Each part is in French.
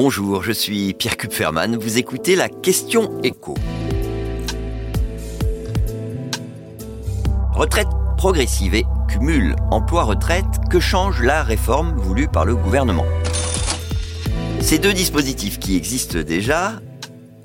Bonjour, je suis Pierre Kupferman. Vous écoutez la question écho. Retraite progressive et cumul emploi-retraite, que change la réforme voulue par le gouvernement? Ces deux dispositifs qui existent déjà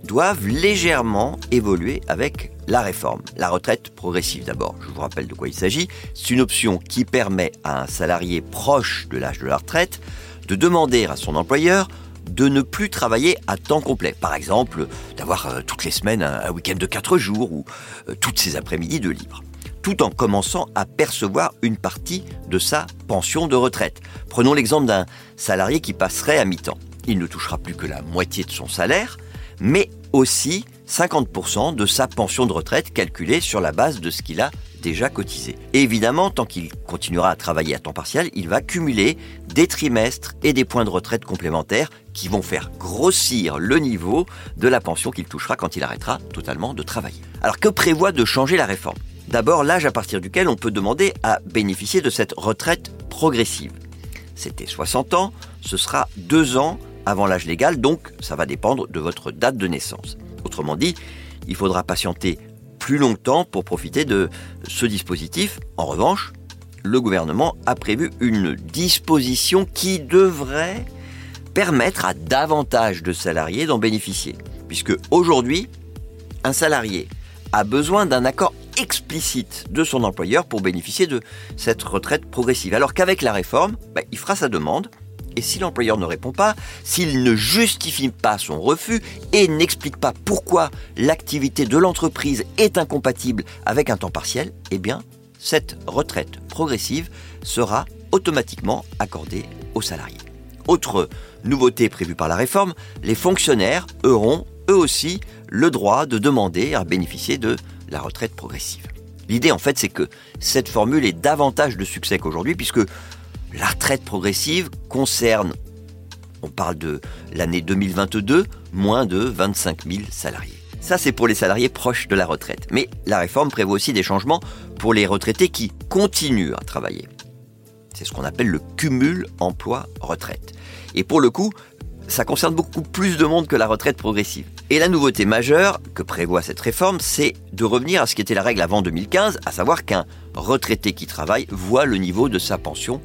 doivent légèrement évoluer avec la réforme. La retraite progressive d'abord, je vous rappelle de quoi il s'agit. C'est une option qui permet à un salarié proche de l'âge de la retraite de demander à son employeur de ne plus travailler à temps complet. Par exemple, d'avoir euh, toutes les semaines un, week-end de 4 jours ou euh, toutes ses après-midi de libre tout en commençant à percevoir une partie de sa pension de retraite. Prenons l'exemple d'un salarié qui passerait à mi-temps. Il ne touchera plus que la moitié de son salaire, mais aussi 50% de sa pension de retraite calculée sur la base de ce qu'il a déjà cotisé. Évidemment, tant qu'il continuera à travailler à temps partiel, il va cumuler des trimestres et des points de retraite complémentaires qui vont faire grossir le niveau de la pension qu'il touchera quand il arrêtera totalement de travailler. Alors que prévoit de changer la réforme? D'abord, l'âge à partir duquel on peut demander à bénéficier de cette retraite progressive. C'était 60 ans, ce sera 2 ans avant l'âge légal, donc ça va dépendre de votre date de naissance. Autrement dit, il faudra patienter plus longtemps pour profiter de ce dispositif. En revanche, le gouvernement a prévu une disposition qui devrait permettre à davantage de salariés d'en bénéficier. Puisque aujourd'hui, un salarié a besoin d'un accord explicite de son employeur pour bénéficier de cette retraite progressive. Alors qu'avec la réforme, bah, il fera sa demande, et si l'employeur ne répond pas, s'il ne justifie pas son refus et n'explique pas pourquoi l'activité de l'entreprise est incompatible avec un temps partiel, eh bien, cette retraite progressive sera automatiquement accordée aux salariés. Autre nouveauté prévue par la réforme, les fonctionnaires auront eux aussi le droit de demander à bénéficier de la retraite progressive. L'idée en fait c'est que cette formule est davantage de succès qu'aujourd'hui puisque la retraite progressive concerne, on parle de l'année 2022, moins de 25 000 salariés. Ça, c'est pour les salariés proches de la retraite. Mais la réforme prévoit aussi des changements pour les retraités qui continuent à travailler. C'est ce qu'on appelle le cumul emploi-retraite. Et pour le coup, ça concerne beaucoup plus de monde que la retraite progressive. Et la nouveauté majeure que prévoit cette réforme, c'est de revenir à ce qui était la règle avant 2015, à savoir qu'un retraité qui travaille voit le niveau de sa pension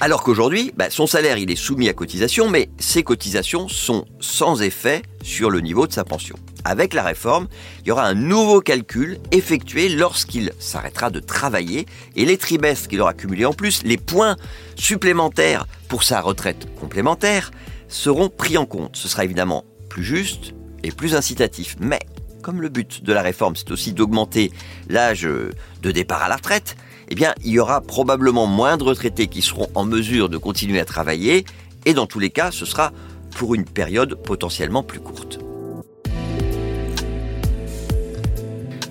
Alors qu'aujourd'hui, bah, son salaire est soumis à cotisation, mais ces cotisations sont sans effet sur le niveau de sa pension. Avec la réforme, il y aura un nouveau calcul effectué lorsqu'il s'arrêtera de travailler et les trimestres qu'il aura cumulés en plus, les points supplémentaires pour sa retraite complémentaire, seront pris en compte. Ce sera évidemment plus juste et plus incitatif. Mais comme le but de la réforme, c'est aussi d'augmenter l'âge de départ à la retraite, eh bien, il y aura probablement moins de retraités qui seront en mesure de continuer à travailler, et dans tous les cas, ce sera pour une période potentiellement plus courte.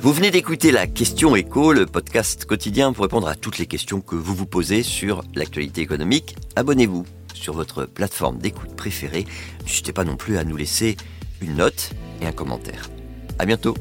Vous venez d'écouter la question écho, le podcast quotidien pour répondre à toutes les questions que vous vous posez sur l'actualité économique. Abonnez-vous sur votre plateforme d'écoute préférée. N'hésitez pas non plus à nous laisser une note et un commentaire. À bientôt.